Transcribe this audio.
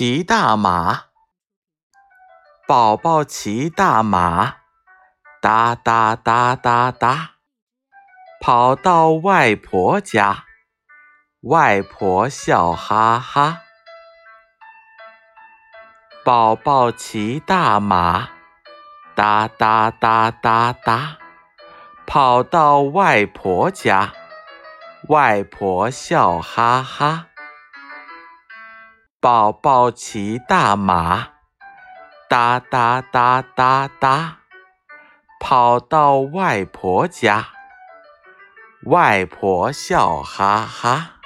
骑大马，宝宝骑大马，哒哒哒哒哒，跑到外婆家，外婆笑哈哈。宝宝骑大马，哒哒哒哒哒，跑到外婆家，外婆笑哈哈。宝宝骑大马，哒哒哒哒哒，跑到外婆家，外婆笑哈哈。